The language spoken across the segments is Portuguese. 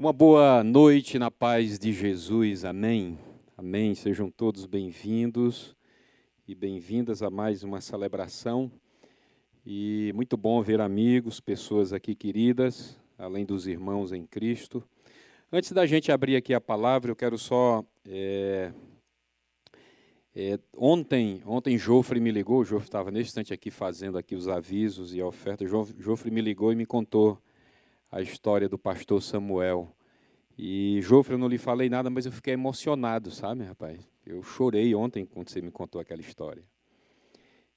Uma boa noite na paz de Jesus, amém? Amém. Sejam todos bem-vindos e bem-vindas a mais uma celebração. E muito bom ver amigos, pessoas aqui queridas, além dos irmãos em Cristo. Antes da gente abrir aqui a palavra, eu quero só. É, é, ontem, ontem Jofre me ligou, o Jofre estava nesse instante aqui fazendo aqui os avisos e a oferta. Jofre me ligou e me contou a história do pastor Samuel. E, Jofre, eu não lhe falei nada, mas eu fiquei emocionado, sabe, rapaz? Eu chorei ontem quando você me contou aquela história.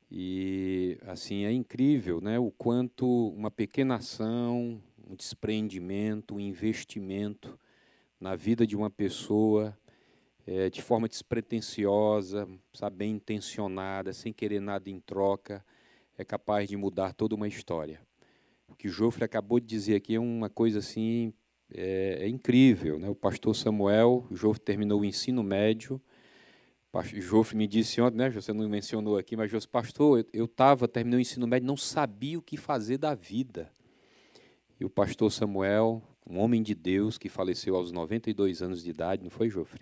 E, assim, é incrível né, o quanto uma pequena ação, um desprendimento, um investimento na vida de uma pessoa, é, de forma despretensiosa, sabe, bem intencionada, sem querer nada em troca, é capaz de mudar toda uma história. O que o Jofre acabou de dizer aqui é uma coisa assim é, é incrível. Né? O pastor Samuel, o Jofre terminou o ensino médio. O Jofre me disse ontem, né, você não mencionou aqui, mas Jofre, pastor, eu estava, terminei o ensino médio, não sabia o que fazer da vida. E o pastor Samuel, um homem de Deus que faleceu aos 92 anos de idade, não foi, Jofre?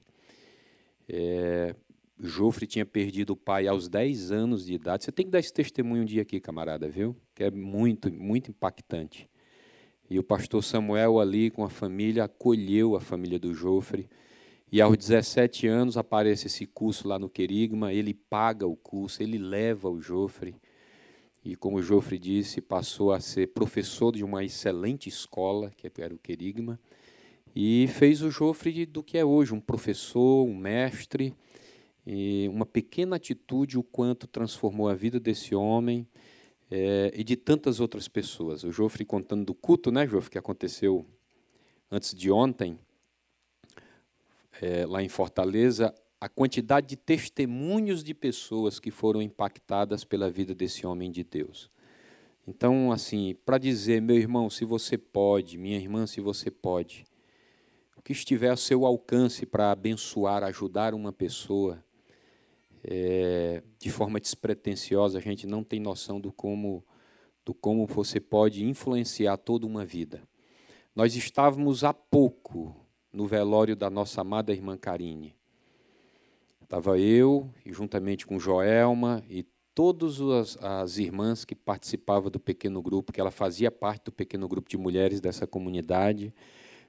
É, Jofre tinha perdido o pai aos 10 anos de idade. Você tem que dar esse testemunho um dia aqui, camarada, viu? Que é muito, muito impactante. E o pastor Samuel ali com a família acolheu a família do Jofre. E aos 17 anos aparece esse curso lá no Querigma, ele paga o curso, ele leva o Jofre. E como o Jofre disse, passou a ser professor de uma excelente escola, que era o Querigma, e fez o Jofre do que é hoje, um professor, um mestre, e uma pequena atitude, o quanto transformou a vida desse homem é, e de tantas outras pessoas. O Jofre contando do culto, né, Jofre, que aconteceu antes de ontem, é, lá em Fortaleza, a quantidade de testemunhos de pessoas que foram impactadas pela vida desse homem de Deus. Então, assim, para dizer, meu irmão, se você pode, minha irmã, se você pode, o que estiver ao seu alcance para abençoar, ajudar uma pessoa, é, de forma despretensiosa, a gente não tem noção do como, do como você pode influenciar toda uma vida. Nós estávamos há pouco no velório da nossa amada irmã Karine. Estava eu, e juntamente com Joelma e todas as, as irmãs que participavam do pequeno grupo, que ela fazia parte do pequeno grupo de mulheres dessa comunidade,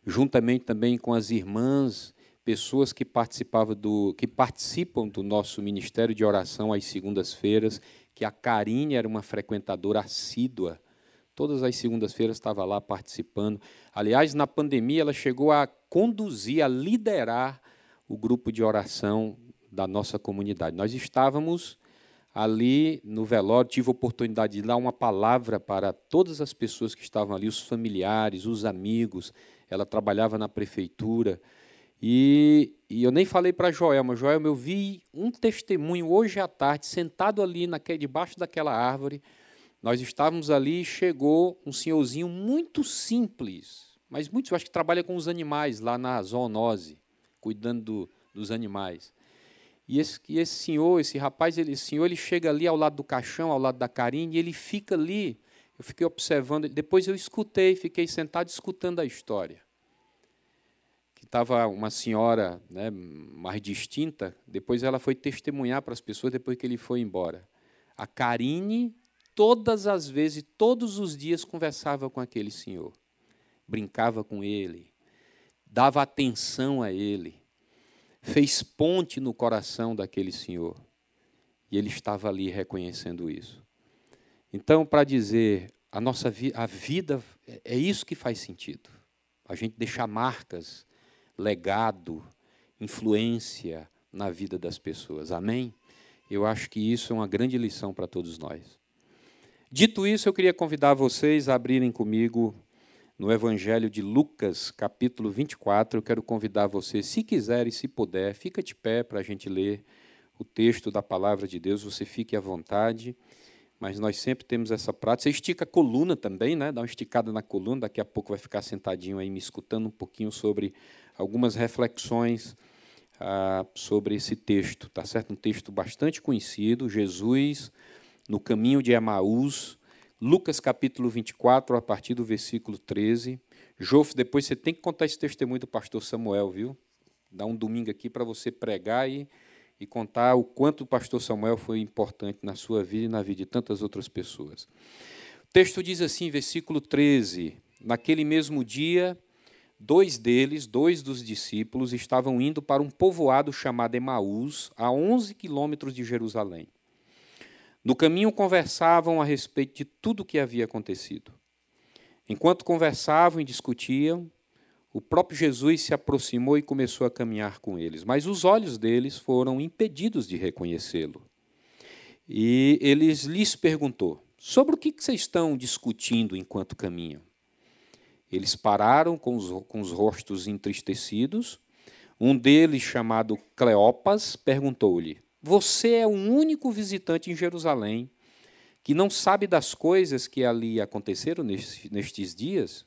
juntamente também com as irmãs pessoas que participavam do que participam do nosso ministério de oração às segundas-feiras, que a Karine era uma frequentadora assídua. Todas as segundas-feiras estava lá participando. Aliás, na pandemia ela chegou a conduzir, a liderar o grupo de oração da nossa comunidade. Nós estávamos ali no velório, tive a oportunidade de dar uma palavra para todas as pessoas que estavam ali, os familiares, os amigos. Ela trabalhava na prefeitura. E, e eu nem falei para Joel, mas Joel, eu vi um testemunho hoje à tarde, sentado ali naquele, debaixo daquela árvore. Nós estávamos ali e chegou um senhorzinho muito simples, mas muito, eu acho que trabalha com os animais lá na zoonose, cuidando do, dos animais. E esse, e esse senhor, esse rapaz, ele, esse senhor, ele chega ali ao lado do caixão, ao lado da Karine, e ele fica ali. Eu fiquei observando, depois eu escutei, fiquei sentado escutando a história estava uma senhora né, mais distinta, depois ela foi testemunhar para as pessoas depois que ele foi embora. A Karine, todas as vezes, todos os dias, conversava com aquele senhor, brincava com ele, dava atenção a ele, fez ponte no coração daquele senhor. E ele estava ali reconhecendo isso. Então, para dizer, a nossa vi a vida é isso que faz sentido. A gente deixar marcas legado, influência na vida das pessoas. Amém? Eu acho que isso é uma grande lição para todos nós. Dito isso, eu queria convidar vocês a abrirem comigo no Evangelho de Lucas, capítulo 24. Eu quero convidar você, se quiser e se puder, fica de pé para a gente ler o texto da palavra de Deus. Você fique à vontade mas nós sempre temos essa prática. Você estica a coluna também, né? dá uma esticada na coluna, daqui a pouco vai ficar sentadinho aí me escutando um pouquinho sobre algumas reflexões ah, sobre esse texto, tá certo? Um texto bastante conhecido, Jesus no caminho de Emaús, Lucas capítulo 24, a partir do versículo 13. Jof, depois você tem que contar esse testemunho do pastor Samuel, viu? Dá um domingo aqui para você pregar e, e contar o quanto o pastor Samuel foi importante na sua vida e na vida de tantas outras pessoas. O texto diz assim, versículo 13: Naquele mesmo dia, dois deles, dois dos discípulos, estavam indo para um povoado chamado Emaús, a 11 quilômetros de Jerusalém. No caminho conversavam a respeito de tudo o que havia acontecido. Enquanto conversavam e discutiam, o próprio Jesus se aproximou e começou a caminhar com eles, mas os olhos deles foram impedidos de reconhecê-lo. E eles lhes perguntou: Sobre o que vocês estão discutindo enquanto caminham? Eles pararam com os, com os rostos entristecidos. Um deles, chamado Cleopas, perguntou-lhe: Você é o único visitante em Jerusalém que não sabe das coisas que ali aconteceram nestes dias?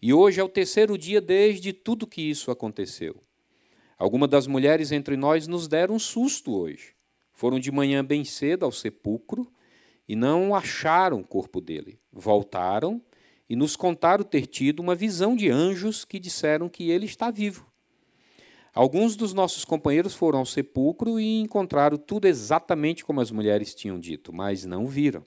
E hoje é o terceiro dia desde tudo que isso aconteceu. Algumas das mulheres entre nós nos deram um susto hoje. Foram de manhã bem cedo ao sepulcro e não acharam o corpo dele. Voltaram e nos contaram ter tido uma visão de anjos que disseram que ele está vivo. Alguns dos nossos companheiros foram ao sepulcro e encontraram tudo exatamente como as mulheres tinham dito, mas não viram.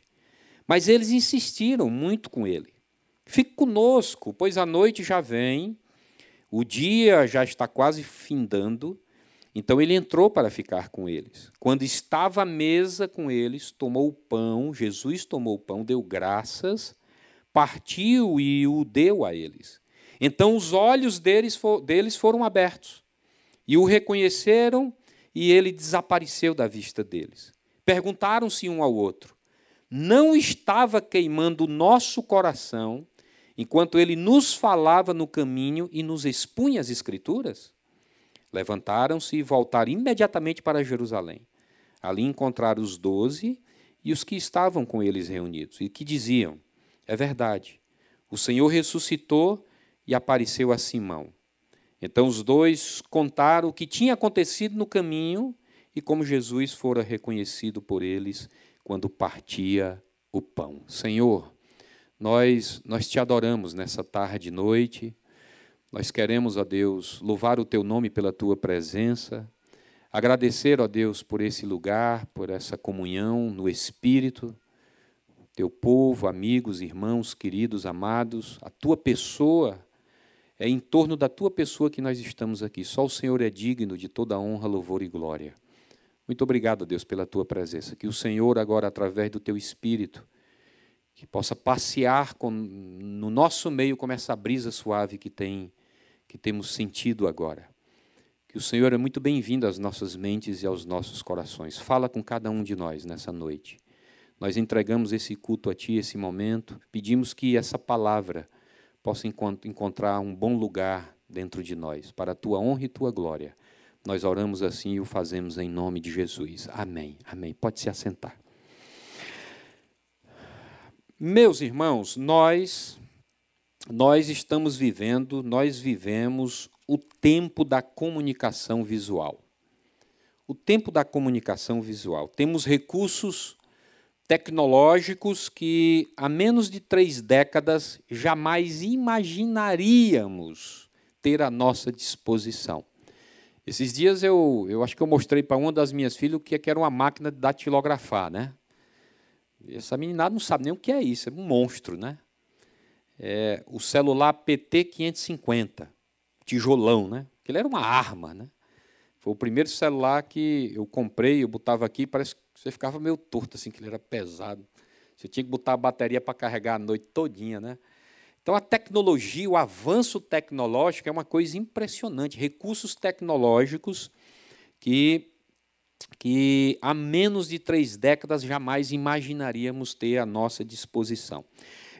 Mas eles insistiram muito com ele. Fique conosco, pois a noite já vem, o dia já está quase findando. Então ele entrou para ficar com eles. Quando estava à mesa com eles, tomou o pão, Jesus tomou o pão, deu graças, partiu e o deu a eles. Então os olhos deles, deles foram abertos e o reconheceram e ele desapareceu da vista deles. Perguntaram-se um ao outro: Não estava queimando o nosso coração enquanto ele nos falava no caminho e nos expunha as Escrituras? Levantaram-se e voltaram imediatamente para Jerusalém. Ali encontraram os doze e os que estavam com eles reunidos, e que diziam: É verdade, o Senhor ressuscitou e apareceu a Simão. Então os dois contaram o que tinha acontecido no caminho e como Jesus fora reconhecido por eles quando partia o pão. Senhor, nós nós te adoramos nessa tarde e noite. Nós queremos, ó Deus, louvar o teu nome pela tua presença, agradecer, ó Deus, por esse lugar, por essa comunhão no Espírito, teu povo, amigos, irmãos, queridos, amados, a tua pessoa, é em torno da tua pessoa que nós estamos aqui. Só o Senhor é digno de toda honra, louvor e glória. Muito obrigado, Deus, pela tua presença. Que o Senhor, agora, através do teu Espírito, que possa passear com, no nosso meio como essa brisa suave que tem que temos sentido agora. Que o Senhor é muito bem-vindo às nossas mentes e aos nossos corações. Fala com cada um de nós nessa noite. Nós entregamos esse culto a Ti, esse momento. Pedimos que essa palavra possa encontrar um bom lugar dentro de nós, para a Tua honra e Tua glória. Nós oramos assim e o fazemos em nome de Jesus. Amém. Amém. Pode se assentar. Meus irmãos, nós nós estamos vivendo, nós vivemos o tempo da comunicação visual. O tempo da comunicação visual. Temos recursos tecnológicos que há menos de três décadas jamais imaginaríamos ter à nossa disposição. Esses dias eu, eu acho que eu mostrei para uma das minhas filhas o que era uma máquina de datilografar, né? Essa meninada não sabe nem o que é isso, é um monstro, né? é, o celular PT 550. tijolão, né? Ele era uma arma, né? Foi o primeiro celular que eu comprei, eu botava aqui, parece que você ficava meio torto, assim, que ele era pesado. Você tinha que botar a bateria para carregar a noite todinha, né? Então, a tecnologia, o avanço tecnológico é uma coisa impressionante. Recursos tecnológicos que, que há menos de três décadas jamais imaginaríamos ter à nossa disposição.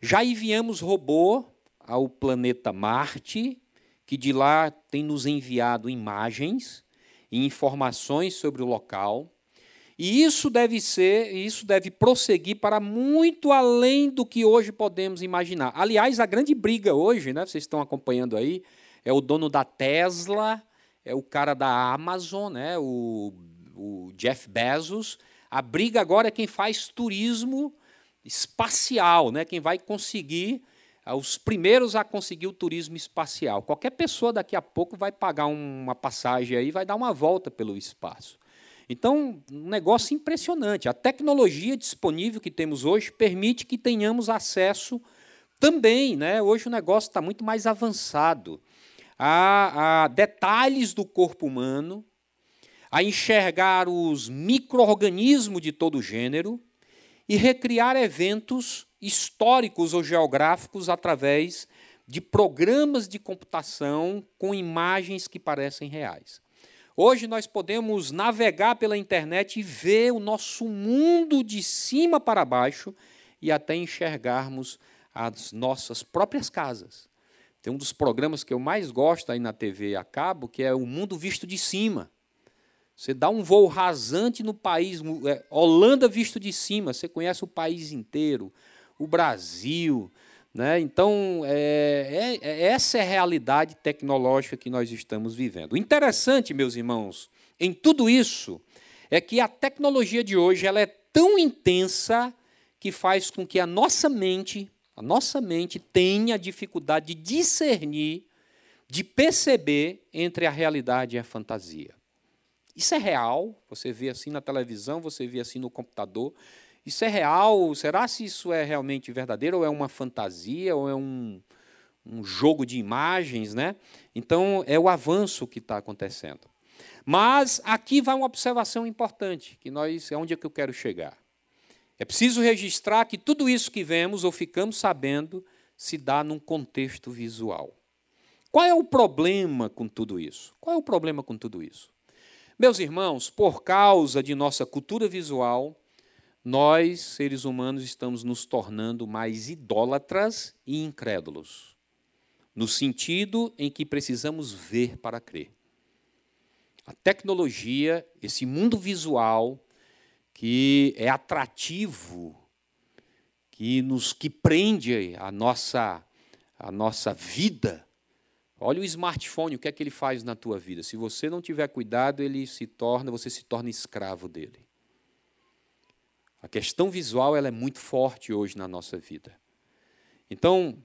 Já enviamos robô ao planeta Marte, que de lá tem nos enviado imagens e informações sobre o local. E isso deve ser, isso deve prosseguir para muito além do que hoje podemos imaginar. Aliás, a grande briga hoje, né, vocês estão acompanhando aí, é o dono da Tesla, é o cara da Amazon, né, o, o Jeff Bezos. A briga agora é quem faz turismo espacial, né, quem vai conseguir ah, os primeiros a conseguir o turismo espacial. Qualquer pessoa daqui a pouco vai pagar uma passagem aí, vai dar uma volta pelo espaço. Então, um negócio impressionante. A tecnologia disponível que temos hoje permite que tenhamos acesso também. Né? Hoje o negócio está muito mais avançado a, a detalhes do corpo humano, a enxergar os micro-organismos de todo gênero e recriar eventos históricos ou geográficos através de programas de computação com imagens que parecem reais. Hoje nós podemos navegar pela internet e ver o nosso mundo de cima para baixo e até enxergarmos as nossas próprias casas. Tem um dos programas que eu mais gosto aí na TV a cabo, que é o Mundo Visto de Cima. Você dá um voo rasante no país, é, Holanda visto de cima, você conhece o país inteiro, o Brasil, né? Então, é, é, é, essa é a realidade tecnológica que nós estamos vivendo. O interessante, meus irmãos, em tudo isso, é que a tecnologia de hoje ela é tão intensa que faz com que a nossa mente, a nossa mente tenha dificuldade de discernir, de perceber entre a realidade e a fantasia. Isso é real, você vê assim na televisão, você vê assim no computador, isso é real? Será se isso é realmente verdadeiro ou é uma fantasia ou é um, um jogo de imagens, né? Então é o avanço que está acontecendo. Mas aqui vai uma observação importante, que nós é onde é que eu quero chegar. É preciso registrar que tudo isso que vemos ou ficamos sabendo se dá num contexto visual. Qual é o problema com tudo isso? Qual é o problema com tudo isso? Meus irmãos, por causa de nossa cultura visual, nós, seres humanos, estamos nos tornando mais idólatras e incrédulos, no sentido em que precisamos ver para crer. A tecnologia, esse mundo visual que é atrativo, que nos que prende a nossa a nossa vida. Olha o smartphone, o que é que ele faz na tua vida? Se você não tiver cuidado, ele se torna, você se torna escravo dele. A questão visual ela é muito forte hoje na nossa vida. Então,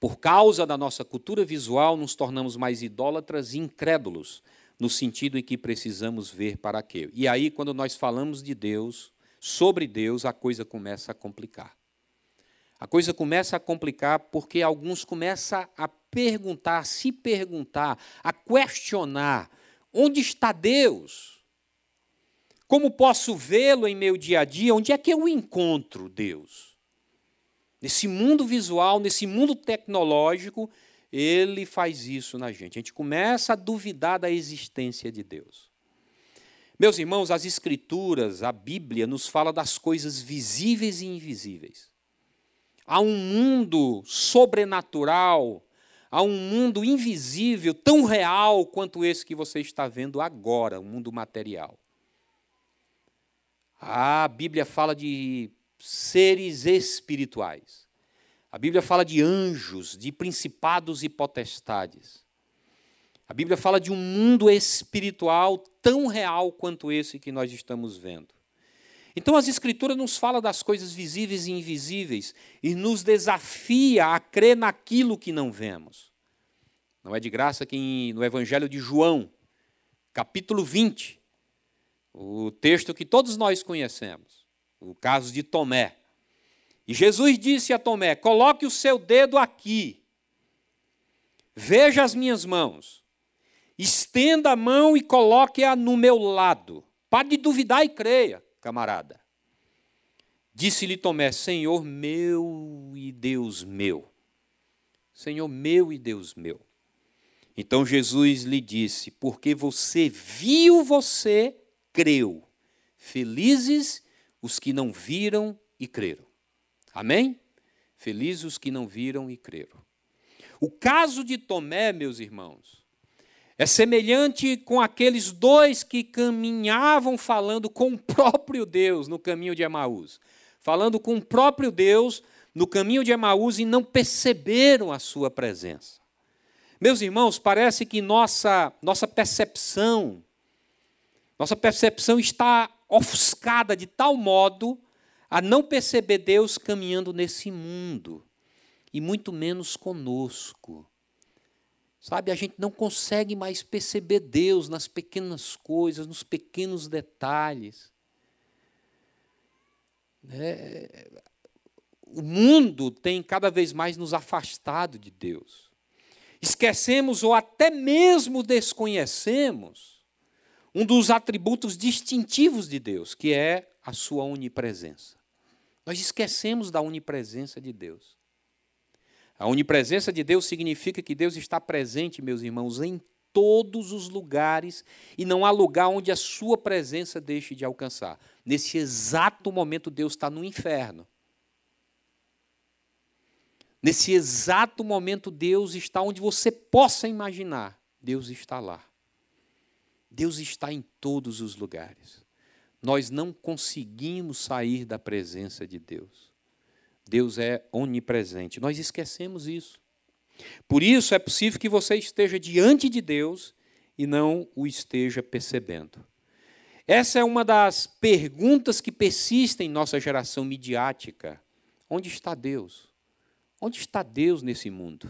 por causa da nossa cultura visual, nos tornamos mais idólatras e incrédulos, no sentido em que precisamos ver para quê. E aí, quando nós falamos de Deus, sobre Deus, a coisa começa a complicar. A coisa começa a complicar porque alguns começam a perguntar, a se perguntar, a questionar: onde está Deus? Como posso vê-lo em meu dia a dia? Onde é que eu encontro Deus? Nesse mundo visual, nesse mundo tecnológico, ele faz isso na gente. A gente começa a duvidar da existência de Deus. Meus irmãos, as Escrituras, a Bíblia, nos fala das coisas visíveis e invisíveis. Há um mundo sobrenatural, há um mundo invisível, tão real quanto esse que você está vendo agora, o mundo material. A Bíblia fala de seres espirituais. A Bíblia fala de anjos, de principados e potestades. A Bíblia fala de um mundo espiritual tão real quanto esse que nós estamos vendo. Então as Escrituras nos falam das coisas visíveis e invisíveis e nos desafia a crer naquilo que não vemos. Não é de graça que no Evangelho de João, capítulo 20, o texto que todos nós conhecemos, o caso de Tomé. E Jesus disse a Tomé: coloque o seu dedo aqui, Veja as minhas mãos. Estenda a mão e coloque-a no meu lado. Pare de duvidar e creia, camarada. Disse-lhe Tomé: Senhor meu e Deus meu. Senhor meu e Deus meu. Então Jesus lhe disse: Porque você viu, você creu. Felizes os que não viram e creram. Amém? Felizes os que não viram e creram. O caso de Tomé, meus irmãos, é semelhante com aqueles dois que caminhavam falando com o próprio Deus no caminho de Emaús. Falando com o próprio Deus no caminho de Emaús e não perceberam a sua presença. Meus irmãos, parece que nossa, nossa percepção, nossa percepção está ofuscada de tal modo a não perceber Deus caminhando nesse mundo, e muito menos conosco. Sabe, a gente não consegue mais perceber Deus nas pequenas coisas, nos pequenos detalhes. É, o mundo tem cada vez mais nos afastado de Deus esquecemos ou até mesmo desconhecemos um dos atributos distintivos de Deus, que é a sua onipresença. Nós esquecemos da onipresença de Deus. A onipresença de Deus significa que Deus está presente, meus irmãos, em todos os lugares e não há lugar onde a sua presença deixe de alcançar. Nesse exato momento, Deus está no inferno. Nesse exato momento, Deus está onde você possa imaginar. Deus está lá. Deus está em todos os lugares. Nós não conseguimos sair da presença de Deus. Deus é onipresente. Nós esquecemos isso. Por isso é possível que você esteja diante de Deus e não o esteja percebendo. Essa é uma das perguntas que persistem em nossa geração midiática. Onde está Deus? Onde está Deus nesse mundo?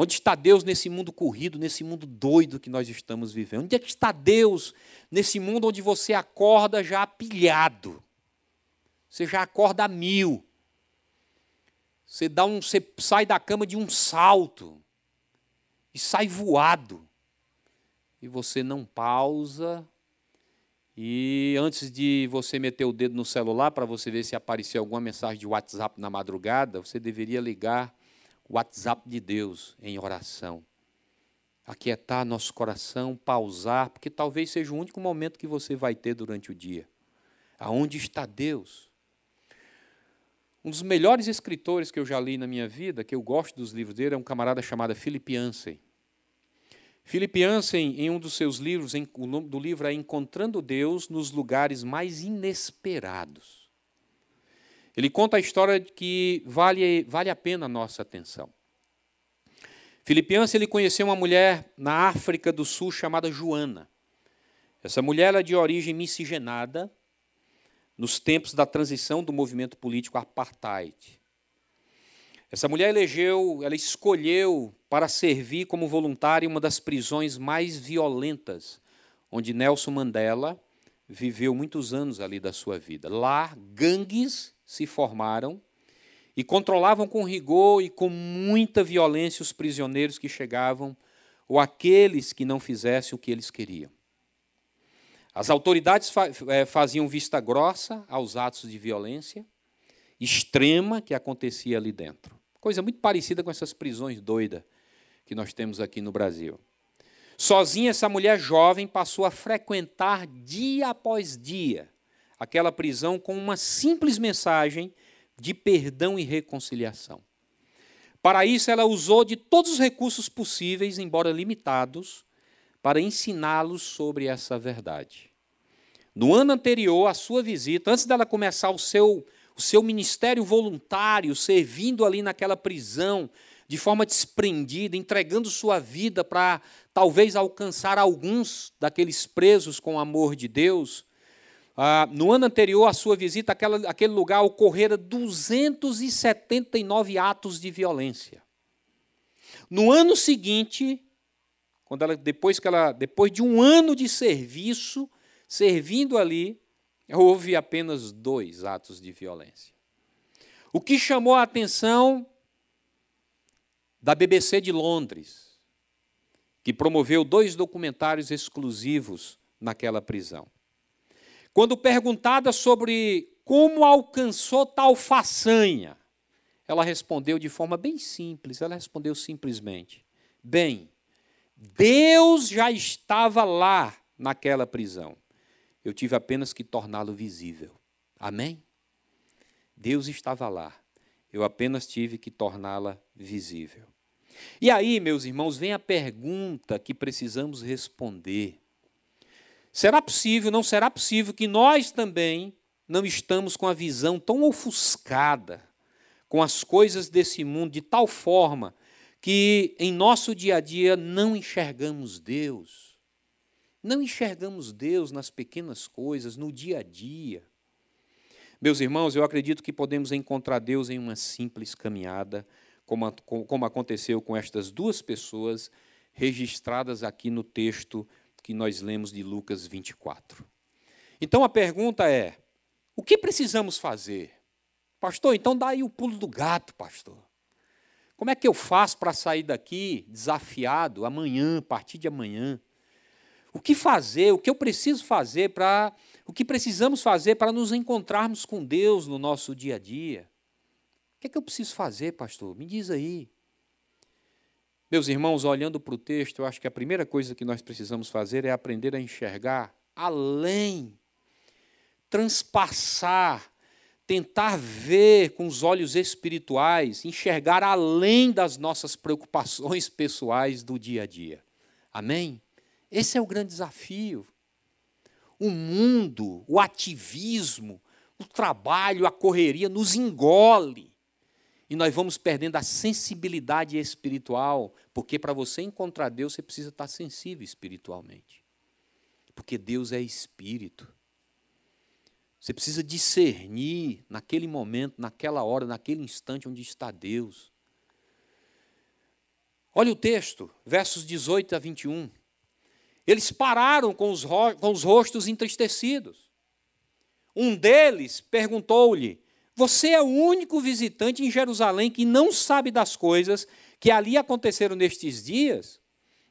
Onde está Deus nesse mundo corrido, nesse mundo doido que nós estamos vivendo? Onde é que está Deus nesse mundo onde você acorda já pilhado? Você já acorda mil. Você, dá um, você sai da cama de um salto e sai voado. E você não pausa, e antes de você meter o dedo no celular para você ver se apareceu alguma mensagem de WhatsApp na madrugada, você deveria ligar WhatsApp de Deus em oração. Aquietar nosso coração, pausar, porque talvez seja o único momento que você vai ter durante o dia. Aonde está Deus? Um dos melhores escritores que eu já li na minha vida, que eu gosto dos livros dele, é um camarada chamado Philip Yancey. Philip Yancey, em um dos seus livros, o nome do livro é Encontrando Deus nos Lugares Mais Inesperados. Ele conta a história que vale, vale a pena a nossa atenção. Philip Yancey ele conheceu uma mulher na África do Sul chamada Joana. Essa mulher era de origem miscigenada nos tempos da transição do movimento político apartheid. Essa mulher elegeu, ela escolheu para servir como voluntária em uma das prisões mais violentas, onde Nelson Mandela viveu muitos anos ali da sua vida. Lá, gangues se formaram e controlavam com rigor e com muita violência os prisioneiros que chegavam ou aqueles que não fizessem o que eles queriam. As autoridades eh, faziam vista grossa aos atos de violência extrema que acontecia ali dentro. Coisa muito parecida com essas prisões doidas que nós temos aqui no Brasil. Sozinha, essa mulher jovem passou a frequentar dia após dia aquela prisão com uma simples mensagem de perdão e reconciliação. Para isso, ela usou de todos os recursos possíveis, embora limitados, para ensiná-los sobre essa verdade. No ano anterior à sua visita, antes dela começar o seu o seu ministério voluntário, servindo ali naquela prisão, de forma desprendida, entregando sua vida para talvez alcançar alguns daqueles presos com o amor de Deus. Ah, no ano anterior à sua visita àquela, àquele lugar, ocorreram 279 atos de violência. No ano seguinte, quando ela, depois, que ela, depois de um ano de serviço, servindo ali, houve apenas dois atos de violência. O que chamou a atenção da BBC de Londres que promoveu dois documentários exclusivos naquela prisão. Quando perguntada sobre como alcançou tal façanha, ela respondeu de forma bem simples. Ela respondeu simplesmente: Bem, Deus já estava lá naquela prisão. Eu tive apenas que torná-lo visível. Amém? Deus estava lá. Eu apenas tive que torná-la visível. E aí, meus irmãos, vem a pergunta que precisamos responder. Será possível, não será possível que nós também não estamos com a visão tão ofuscada com as coisas desse mundo de tal forma que em nosso dia a dia não enxergamos Deus? Não enxergamos Deus nas pequenas coisas, no dia a dia. Meus irmãos, eu acredito que podemos encontrar Deus em uma simples caminhada, como, como aconteceu com estas duas pessoas registradas aqui no texto que nós lemos de Lucas 24. Então a pergunta é: o que precisamos fazer? Pastor, então dá aí o pulo do gato, pastor. Como é que eu faço para sair daqui desafiado amanhã, a partir de amanhã? O que fazer? O que eu preciso fazer para. O que precisamos fazer para nos encontrarmos com Deus no nosso dia a dia? O que é que eu preciso fazer, pastor? Me diz aí. Meus irmãos, olhando para o texto, eu acho que a primeira coisa que nós precisamos fazer é aprender a enxergar além, transpassar, tentar ver com os olhos espirituais, enxergar além das nossas preocupações pessoais do dia a dia. Amém? Esse é o grande desafio. O mundo, o ativismo, o trabalho, a correria nos engole. E nós vamos perdendo a sensibilidade espiritual, porque para você encontrar Deus, você precisa estar sensível espiritualmente. Porque Deus é espírito. Você precisa discernir naquele momento, naquela hora, naquele instante onde está Deus. Olha o texto, versos 18 a 21. Eles pararam com os, com os rostos entristecidos. Um deles perguntou-lhe: Você é o único visitante em Jerusalém que não sabe das coisas que ali aconteceram nestes dias?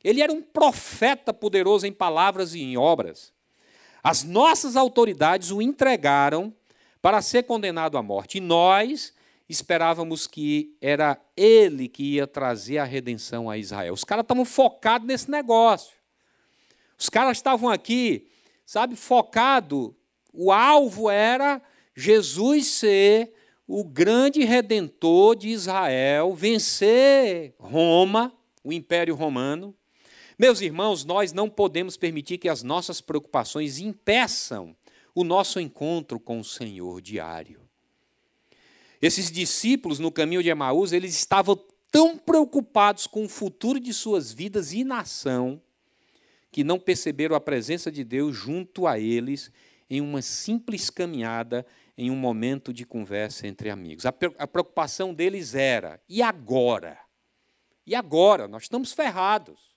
Ele era um profeta poderoso em palavras e em obras. As nossas autoridades o entregaram para ser condenado à morte. E nós esperávamos que era ele que ia trazer a redenção a Israel. Os caras estavam focados nesse negócio. Os caras estavam aqui, sabe, focado. O alvo era Jesus ser o grande redentor de Israel, vencer Roma, o Império Romano. Meus irmãos, nós não podemos permitir que as nossas preocupações impeçam o nosso encontro com o Senhor diário. Esses discípulos no caminho de Emaús, eles estavam tão preocupados com o futuro de suas vidas e nação, que não perceberam a presença de Deus junto a eles em uma simples caminhada, em um momento de conversa entre amigos. A preocupação deles era: e agora? E agora? Nós estamos ferrados.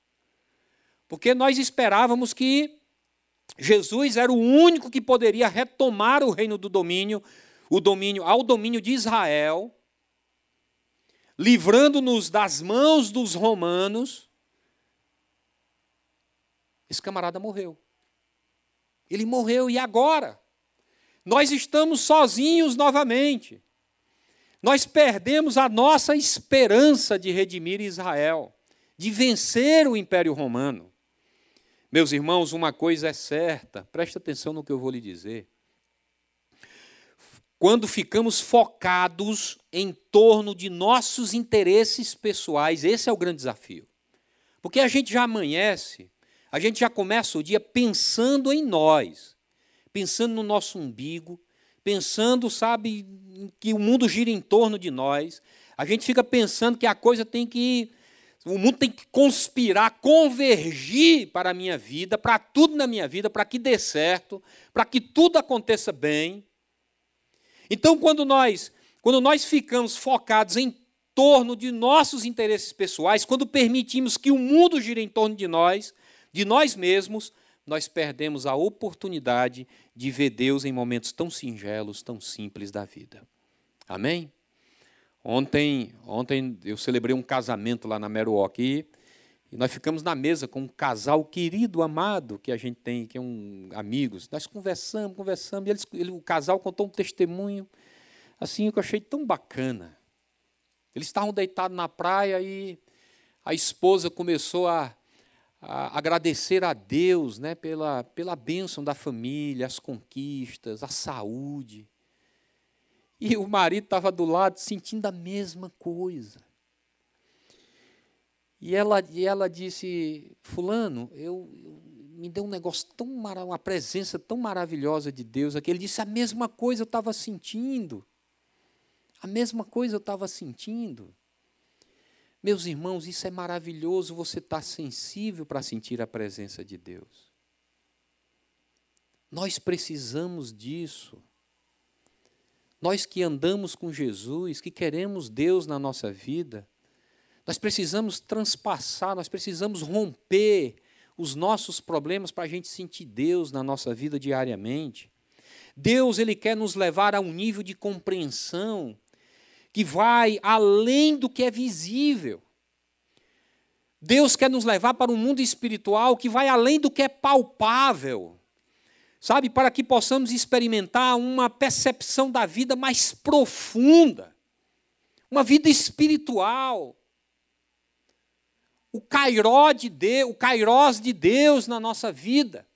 Porque nós esperávamos que Jesus era o único que poderia retomar o reino do domínio, o domínio ao domínio de Israel, livrando-nos das mãos dos romanos esse camarada morreu. Ele morreu e agora? Nós estamos sozinhos novamente. Nós perdemos a nossa esperança de redimir Israel, de vencer o Império Romano. Meus irmãos, uma coisa é certa, preste atenção no que eu vou lhe dizer. Quando ficamos focados em torno de nossos interesses pessoais, esse é o grande desafio. Porque a gente já amanhece a gente já começa o dia pensando em nós, pensando no nosso umbigo, pensando, sabe, que o mundo gira em torno de nós. A gente fica pensando que a coisa tem que. O mundo tem que conspirar, convergir para a minha vida, para tudo na minha vida, para que dê certo, para que tudo aconteça bem. Então, quando nós, quando nós ficamos focados em torno de nossos interesses pessoais, quando permitimos que o mundo gire em torno de nós, de nós mesmos, nós perdemos a oportunidade de ver Deus em momentos tão singelos, tão simples da vida. Amém? Ontem, ontem eu celebrei um casamento lá na Meruoc e, nós ficamos na mesa com um casal querido, amado, que a gente tem, que é um amigos. Nós conversamos, conversamos, e eles, ele, o casal contou um testemunho, assim, que eu achei tão bacana. Eles estavam deitados na praia e a esposa começou a, a agradecer a Deus né, pela, pela bênção da família, as conquistas, a saúde. E o marido estava do lado sentindo a mesma coisa. E ela, e ela disse: Fulano, eu, eu me deu um negócio tão uma presença tão maravilhosa de Deus aqui. Ele disse: A mesma coisa eu estava sentindo. A mesma coisa eu estava sentindo. Meus irmãos, isso é maravilhoso você estar tá sensível para sentir a presença de Deus. Nós precisamos disso. Nós que andamos com Jesus, que queremos Deus na nossa vida, nós precisamos transpassar, nós precisamos romper os nossos problemas para a gente sentir Deus na nossa vida diariamente. Deus ele quer nos levar a um nível de compreensão que vai além do que é visível. Deus quer nos levar para um mundo espiritual que vai além do que é palpável. Sabe, para que possamos experimentar uma percepção da vida mais profunda, uma vida espiritual o cairó de Deus, o cairós de Deus na nossa vida.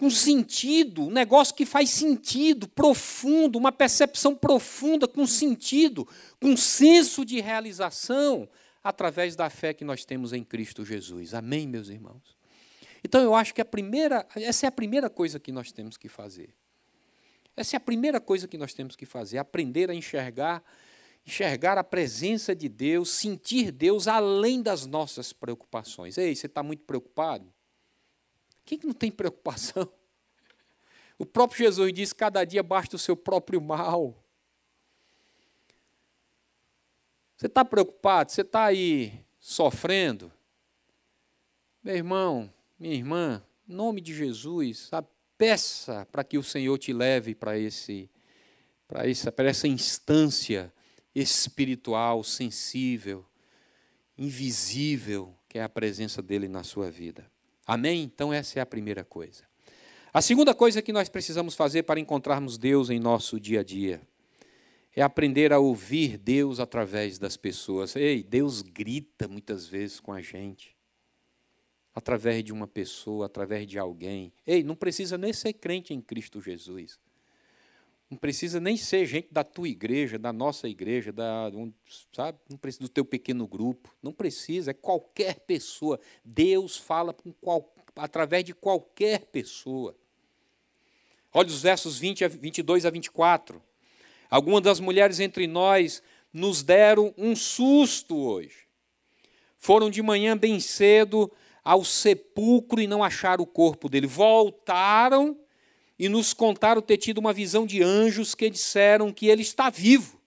Com sentido, um negócio que faz sentido, profundo, uma percepção profunda, com sentido, com senso de realização, através da fé que nós temos em Cristo Jesus. Amém, meus irmãos? Então eu acho que a primeira, essa é a primeira coisa que nós temos que fazer. Essa é a primeira coisa que nós temos que fazer, aprender a enxergar enxergar a presença de Deus, sentir Deus além das nossas preocupações. Ei, você está muito preocupado? Quem que não tem preocupação? O próprio Jesus diz: cada dia basta o seu próprio mal. Você está preocupado? Você está aí sofrendo? Meu irmão, minha irmã, em nome de Jesus, sabe, peça para que o Senhor te leve para esse, para essa, para essa instância espiritual, sensível, invisível, que é a presença dele na sua vida. Amém? Então, essa é a primeira coisa. A segunda coisa que nós precisamos fazer para encontrarmos Deus em nosso dia a dia é aprender a ouvir Deus através das pessoas. Ei, Deus grita muitas vezes com a gente, através de uma pessoa, através de alguém. Ei, não precisa nem ser crente em Cristo Jesus. Não precisa nem ser gente da tua igreja, da nossa igreja, da, sabe? Não precisa do teu pequeno grupo. Não precisa, é qualquer pessoa. Deus fala qual, através de qualquer pessoa. Olha os versos 20 a 22 a 24. Algumas das mulheres entre nós nos deram um susto hoje. Foram de manhã bem cedo ao sepulcro e não acharam o corpo dele. Voltaram e nos contaram ter tido uma visão de anjos que disseram que ele está vivo.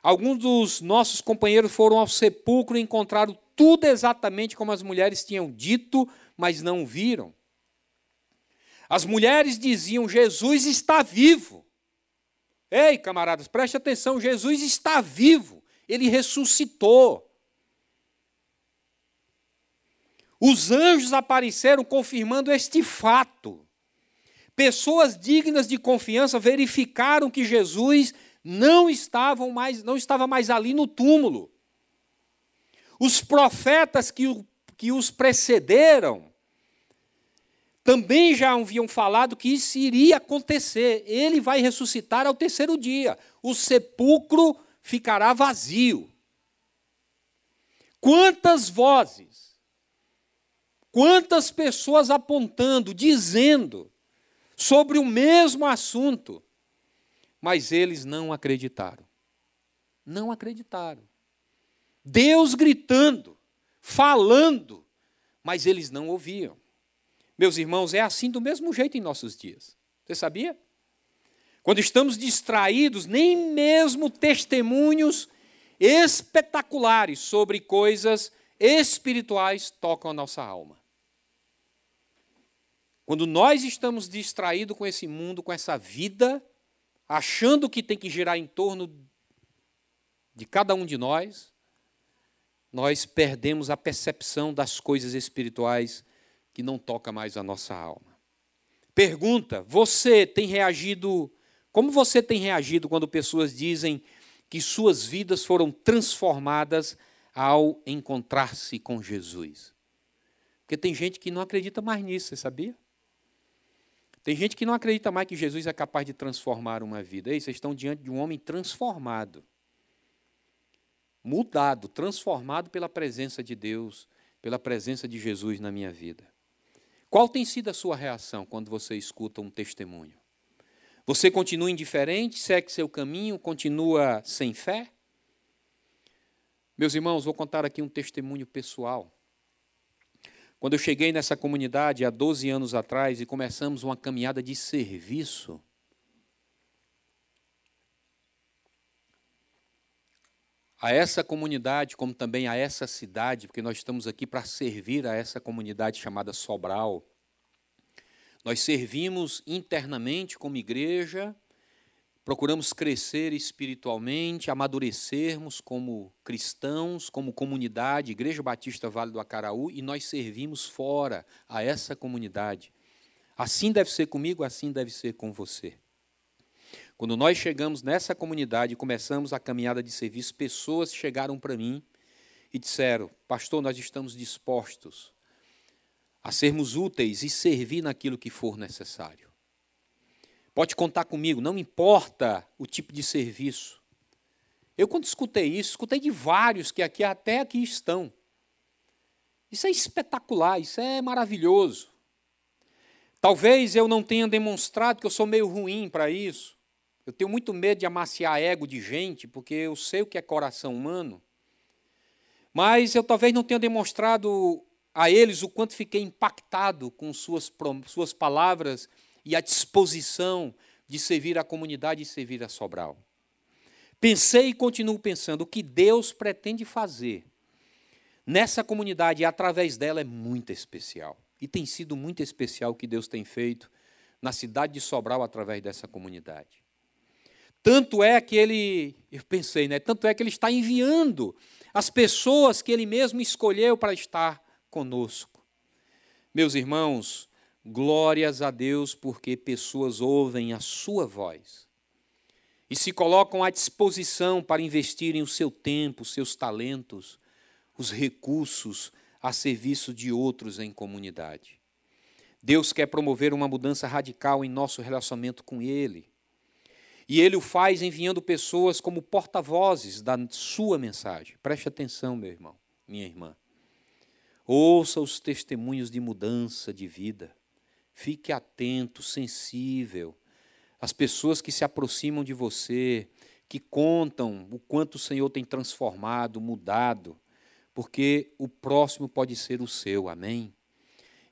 Alguns dos nossos companheiros foram ao sepulcro e encontraram tudo exatamente como as mulheres tinham dito, mas não viram. As mulheres diziam: Jesus está vivo. Ei, camaradas, preste atenção: Jesus está vivo, ele ressuscitou. Os anjos apareceram confirmando este fato. Pessoas dignas de confiança verificaram que Jesus não, estavam mais, não estava mais ali no túmulo. Os profetas que, que os precederam também já haviam falado que isso iria acontecer. Ele vai ressuscitar ao terceiro dia. O sepulcro ficará vazio. Quantas vozes, quantas pessoas apontando, dizendo sobre o mesmo assunto, mas eles não acreditaram. Não acreditaram. Deus gritando, falando, mas eles não ouviam. Meus irmãos, é assim do mesmo jeito em nossos dias. Você sabia? Quando estamos distraídos, nem mesmo testemunhos espetaculares sobre coisas espirituais tocam a nossa alma. Quando nós estamos distraídos com esse mundo, com essa vida, achando que tem que girar em torno de cada um de nós, nós perdemos a percepção das coisas espirituais que não toca mais a nossa alma. Pergunta: você tem reagido como você tem reagido quando pessoas dizem que suas vidas foram transformadas ao encontrar-se com Jesus? Porque tem gente que não acredita mais nisso, você sabia? Tem gente que não acredita mais que Jesus é capaz de transformar uma vida. Ei, vocês estão diante de um homem transformado, mudado, transformado pela presença de Deus, pela presença de Jesus na minha vida. Qual tem sido a sua reação quando você escuta um testemunho? Você continua indiferente, segue seu caminho, continua sem fé? Meus irmãos, vou contar aqui um testemunho pessoal. Quando eu cheguei nessa comunidade há 12 anos atrás e começamos uma caminhada de serviço, a essa comunidade, como também a essa cidade, porque nós estamos aqui para servir a essa comunidade chamada Sobral. Nós servimos internamente como igreja, procuramos crescer espiritualmente, amadurecermos como cristãos, como comunidade, Igreja Batista Vale do Acaraú, e nós servimos fora a essa comunidade. Assim deve ser comigo, assim deve ser com você. Quando nós chegamos nessa comunidade e começamos a caminhada de serviço, pessoas chegaram para mim e disseram: Pastor, nós estamos dispostos a sermos úteis e servir naquilo que for necessário. Pode contar comigo, não importa o tipo de serviço. Eu, quando escutei isso, escutei de vários que aqui até aqui estão. Isso é espetacular, isso é maravilhoso. Talvez eu não tenha demonstrado que eu sou meio ruim para isso. Eu tenho muito medo de amaciar ego de gente, porque eu sei o que é coração humano. Mas eu talvez não tenha demonstrado a eles o quanto fiquei impactado com suas, suas palavras e a disposição de servir a comunidade e servir a Sobral. Pensei e continuo pensando, o que Deus pretende fazer nessa comunidade e através dela é muito especial. E tem sido muito especial o que Deus tem feito na cidade de Sobral através dessa comunidade. Tanto é que ele, eu pensei, né? Tanto é que ele está enviando as pessoas que ele mesmo escolheu para estar conosco. Meus irmãos, Glórias a Deus porque pessoas ouvem a sua voz e se colocam à disposição para investirem o seu tempo, seus talentos, os recursos a serviço de outros em comunidade. Deus quer promover uma mudança radical em nosso relacionamento com Ele. E Ele o faz enviando pessoas como porta-vozes da sua mensagem. Preste atenção, meu irmão, minha irmã. Ouça os testemunhos de mudança de vida. Fique atento, sensível. As pessoas que se aproximam de você, que contam o quanto o Senhor tem transformado, mudado, porque o próximo pode ser o seu, amém?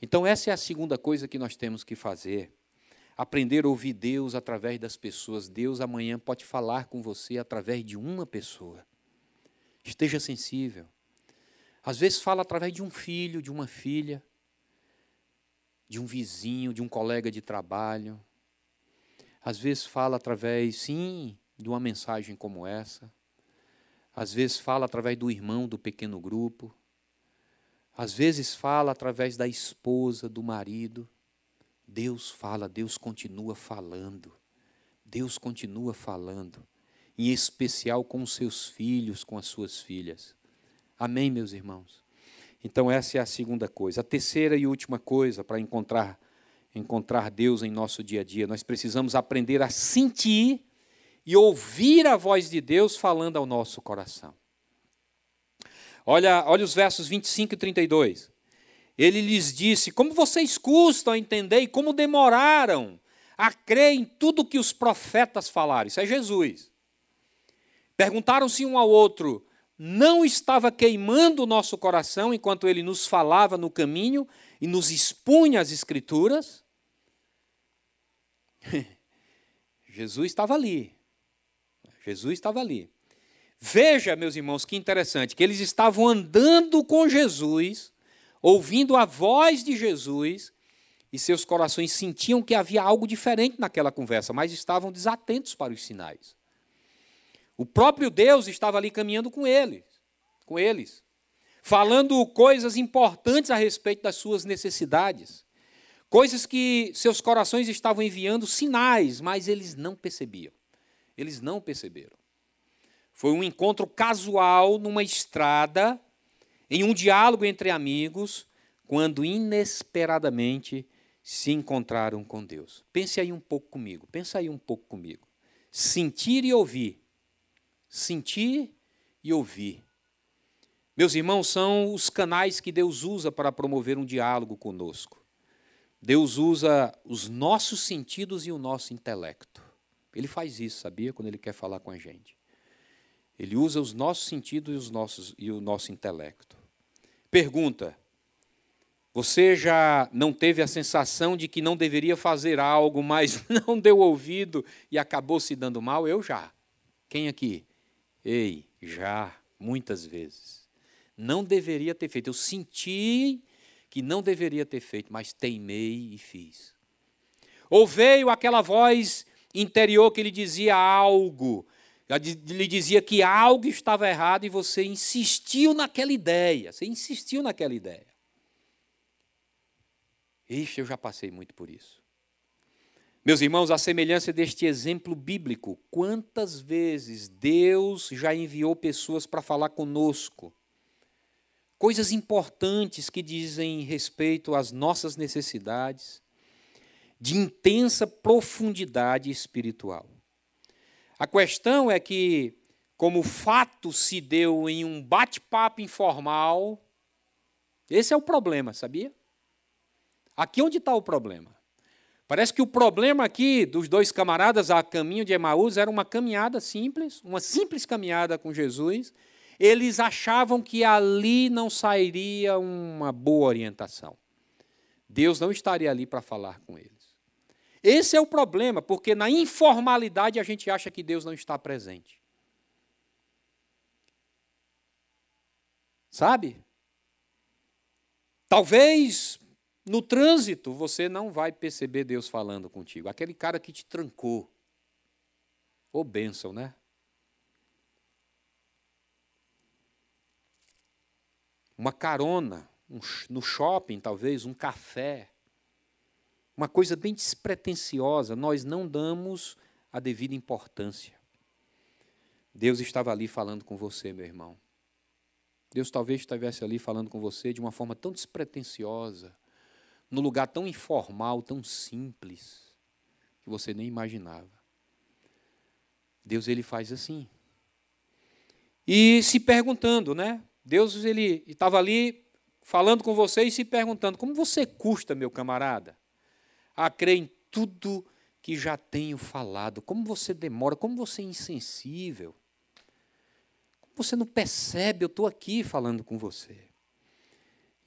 Então, essa é a segunda coisa que nós temos que fazer. Aprender a ouvir Deus através das pessoas. Deus amanhã pode falar com você através de uma pessoa. Esteja sensível. Às vezes fala através de um filho, de uma filha de um vizinho, de um colega de trabalho. Às vezes fala através, sim, de uma mensagem como essa. Às vezes fala através do irmão do pequeno grupo. Às vezes fala através da esposa, do marido. Deus fala, Deus continua falando. Deus continua falando, em especial com os seus filhos, com as suas filhas. Amém, meus irmãos? Então essa é a segunda coisa. A terceira e última coisa para encontrar encontrar Deus em nosso dia a dia, nós precisamos aprender a sentir e ouvir a voz de Deus falando ao nosso coração. Olha, olha os versos 25 e 32. Ele lhes disse: Como vocês custam a entender e como demoraram a crer em tudo que os profetas falaram. Isso é Jesus. Perguntaram-se um ao outro: não estava queimando o nosso coração enquanto ele nos falava no caminho e nos expunha as Escrituras? Jesus estava ali. Jesus estava ali. Veja, meus irmãos, que interessante, que eles estavam andando com Jesus, ouvindo a voz de Jesus, e seus corações sentiam que havia algo diferente naquela conversa, mas estavam desatentos para os sinais. O próprio Deus estava ali caminhando com eles, com eles. falando coisas importantes a respeito das suas necessidades, coisas que seus corações estavam enviando sinais, mas eles não percebiam. Eles não perceberam. Foi um encontro casual numa estrada, em um diálogo entre amigos, quando inesperadamente se encontraram com Deus. Pense aí um pouco comigo, pense aí um pouco comigo. Sentir e ouvir. Sentir e ouvir. Meus irmãos, são os canais que Deus usa para promover um diálogo conosco. Deus usa os nossos sentidos e o nosso intelecto. Ele faz isso, sabia? Quando ele quer falar com a gente. Ele usa os nossos sentidos e, os nossos, e o nosso intelecto. Pergunta: Você já não teve a sensação de que não deveria fazer algo, mas não deu ouvido e acabou se dando mal? Eu já. Quem aqui? Ei, já, muitas vezes não deveria ter feito. Eu senti que não deveria ter feito, mas teimei e fiz. Ou veio aquela voz interior que lhe dizia algo, lhe dizia que algo estava errado e você insistiu naquela ideia, você insistiu naquela ideia. Ixi, eu já passei muito por isso. Meus irmãos, a semelhança deste exemplo bíblico, quantas vezes Deus já enviou pessoas para falar conosco, coisas importantes que dizem respeito às nossas necessidades, de intensa profundidade espiritual. A questão é que, como o fato se deu em um bate-papo informal, esse é o problema, sabia? Aqui onde está o problema? Parece que o problema aqui dos dois camaradas a caminho de Emaús era uma caminhada simples, uma simples caminhada com Jesus, eles achavam que ali não sairia uma boa orientação. Deus não estaria ali para falar com eles. Esse é o problema, porque na informalidade a gente acha que Deus não está presente. Sabe? Talvez no trânsito você não vai perceber Deus falando contigo. Aquele cara que te trancou. Ô bênção, né? uma carona um, no shopping, talvez, um café. Uma coisa bem despretensiosa, nós não damos a devida importância. Deus estava ali falando com você, meu irmão. Deus talvez estivesse ali falando com você de uma forma tão despretensiosa, num lugar tão informal, tão simples, que você nem imaginava. Deus ele faz assim. E se perguntando, né? Deus ele estava ali falando com você e se perguntando: como você custa, meu camarada, a crer em tudo que já tenho falado? Como você demora? Como você é insensível? Como você não percebe? Eu estou aqui falando com você.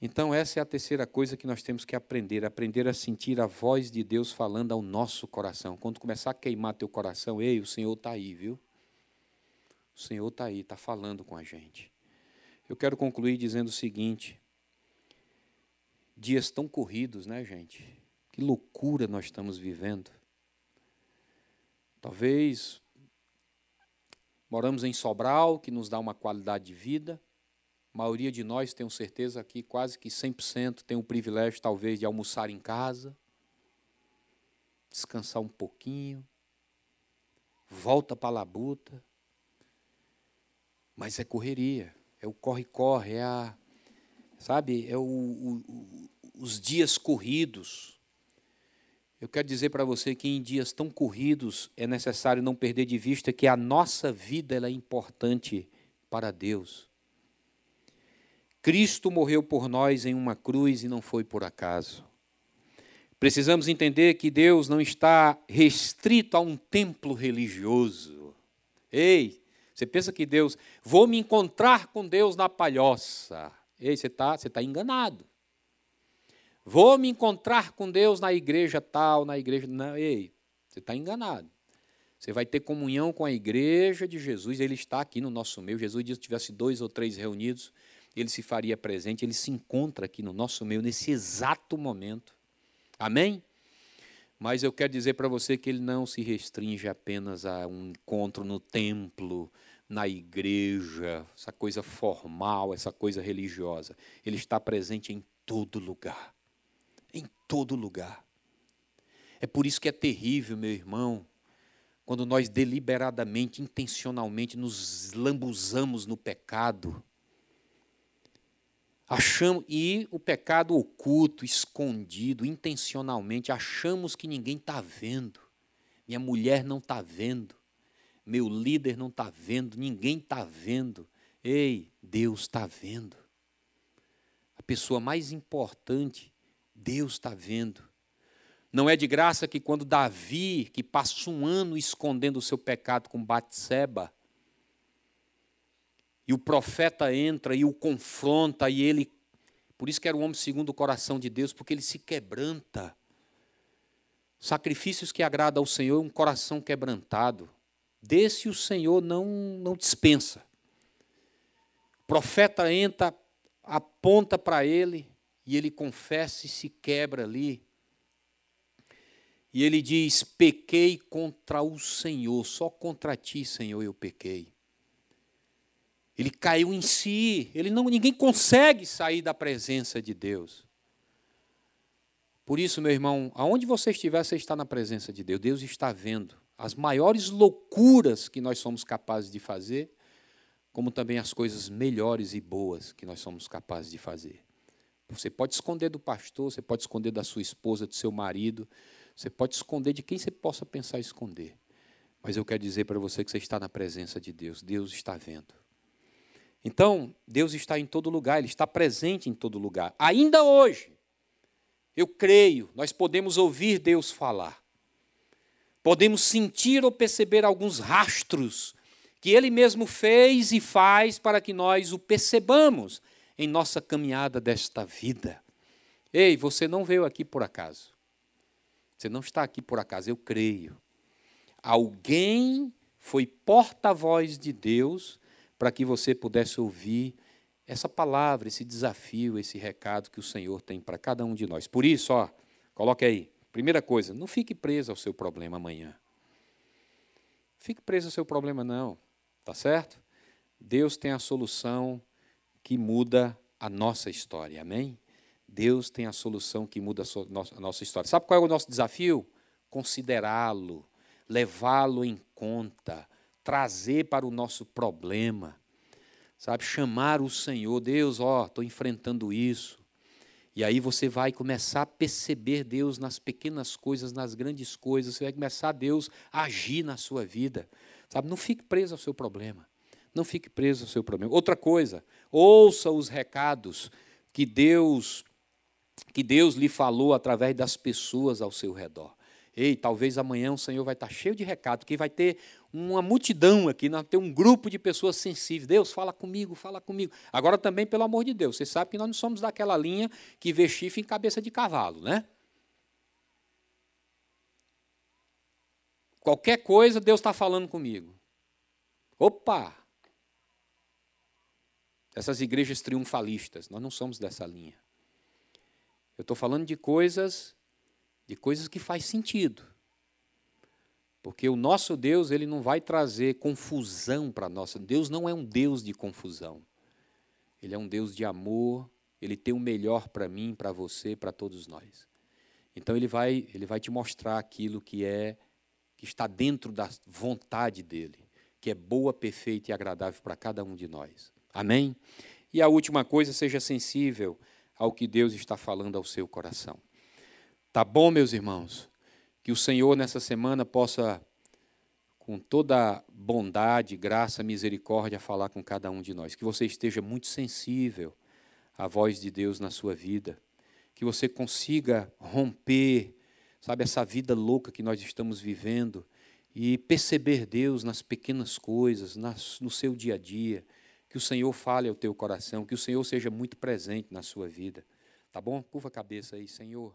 Então, essa é a terceira coisa que nós temos que aprender: aprender a sentir a voz de Deus falando ao nosso coração. Quando começar a queimar teu coração, ei, o Senhor está aí, viu? O Senhor está aí, está falando com a gente. Eu quero concluir dizendo o seguinte: dias tão corridos, né, gente? Que loucura nós estamos vivendo. Talvez moramos em Sobral, que nos dá uma qualidade de vida. A maioria de nós, tenho certeza aqui, quase que 100% tem o privilégio, talvez, de almoçar em casa, descansar um pouquinho, volta para a labuta. Mas é correria é o corre-corre, é a, sabe, é o, o, os dias corridos. Eu quero dizer para você que em dias tão corridos é necessário não perder de vista que a nossa vida ela é importante para Deus. Cristo morreu por nós em uma cruz e não foi por acaso. Precisamos entender que Deus não está restrito a um templo religioso. Ei, você pensa que Deus, vou me encontrar com Deus na palhoça. Ei, você está você tá enganado. Vou me encontrar com Deus na igreja tal, na igreja. Não, ei, você está enganado. Você vai ter comunhão com a igreja de Jesus, ele está aqui no nosso meio. Jesus disse que tivesse dois ou três reunidos, ele se faria presente, ele se encontra aqui no nosso meio nesse exato momento. Amém? Mas eu quero dizer para você que ele não se restringe apenas a um encontro no templo, na igreja, essa coisa formal, essa coisa religiosa. Ele está presente em todo lugar. Em todo lugar. É por isso que é terrível, meu irmão, quando nós deliberadamente, intencionalmente nos lambuzamos no pecado. Achamos, e o pecado oculto, escondido, intencionalmente, achamos que ninguém está vendo. Minha mulher não está vendo meu líder não está vendo, ninguém está vendo. Ei, Deus está vendo. A pessoa mais importante, Deus está vendo. Não é de graça que quando Davi, que passa um ano escondendo o seu pecado com Batseba, e o profeta entra e o confronta, e ele, por isso que era o homem segundo o coração de Deus, porque ele se quebranta. Sacrifícios que agradam ao Senhor é um coração quebrantado. Desse o Senhor não, não dispensa. O profeta entra, aponta para ele, e ele confessa e se quebra ali. E ele diz: Pequei contra o Senhor, só contra ti, Senhor, eu pequei. Ele caiu em si, ele não, ninguém consegue sair da presença de Deus. Por isso, meu irmão, aonde você estiver, você está na presença de Deus. Deus está vendo as maiores loucuras que nós somos capazes de fazer, como também as coisas melhores e boas que nós somos capazes de fazer. Você pode esconder do pastor, você pode esconder da sua esposa, do seu marido, você pode esconder de quem você possa pensar esconder. Mas eu quero dizer para você que você está na presença de Deus, Deus está vendo. Então, Deus está em todo lugar, Ele está presente em todo lugar. Ainda hoje, eu creio, nós podemos ouvir Deus falar podemos sentir ou perceber alguns rastros que Ele mesmo fez e faz para que nós o percebamos em nossa caminhada desta vida. Ei, você não veio aqui por acaso. Você não está aqui por acaso, eu creio. Alguém foi porta-voz de Deus para que você pudesse ouvir essa palavra, esse desafio, esse recado que o Senhor tem para cada um de nós. Por isso, ó, coloque aí. Primeira coisa, não fique preso ao seu problema amanhã. Fique preso ao seu problema, não. Tá certo? Deus tem a solução que muda a nossa história. Amém? Deus tem a solução que muda a nossa história. Sabe qual é o nosso desafio? Considerá-lo, levá-lo em conta, trazer para o nosso problema. Sabe, chamar o Senhor, Deus, ó, estou enfrentando isso. E aí você vai começar a perceber Deus nas pequenas coisas, nas grandes coisas, você vai começar a Deus agir na sua vida. Sabe? Não fique preso ao seu problema. Não fique preso ao seu problema. Outra coisa, ouça os recados que Deus que Deus lhe falou através das pessoas ao seu redor. Ei, talvez amanhã o Senhor vai estar cheio de recado, que vai ter uma multidão aqui, vai ter um grupo de pessoas sensíveis. Deus, fala comigo, fala comigo. Agora também, pelo amor de Deus, você sabe que nós não somos daquela linha que vê chifre em cabeça de cavalo, né? Qualquer coisa, Deus está falando comigo. Opa! Essas igrejas triunfalistas, nós não somos dessa linha. Eu estou falando de coisas de coisas que faz sentido. Porque o nosso Deus, ele não vai trazer confusão para nós. Deus não é um Deus de confusão. Ele é um Deus de amor, ele tem o melhor para mim, para você, para todos nós. Então ele vai, ele vai te mostrar aquilo que é que está dentro da vontade dele, que é boa, perfeita e agradável para cada um de nós. Amém? E a última coisa, seja sensível ao que Deus está falando ao seu coração. Tá bom, meus irmãos? Que o Senhor nessa semana possa, com toda bondade, graça, misericórdia, falar com cada um de nós. Que você esteja muito sensível à voz de Deus na sua vida. Que você consiga romper, sabe, essa vida louca que nós estamos vivendo e perceber Deus nas pequenas coisas, nas, no seu dia a dia. Que o Senhor fale ao teu coração, que o Senhor seja muito presente na sua vida. Tá bom? Curva a cabeça aí, Senhor.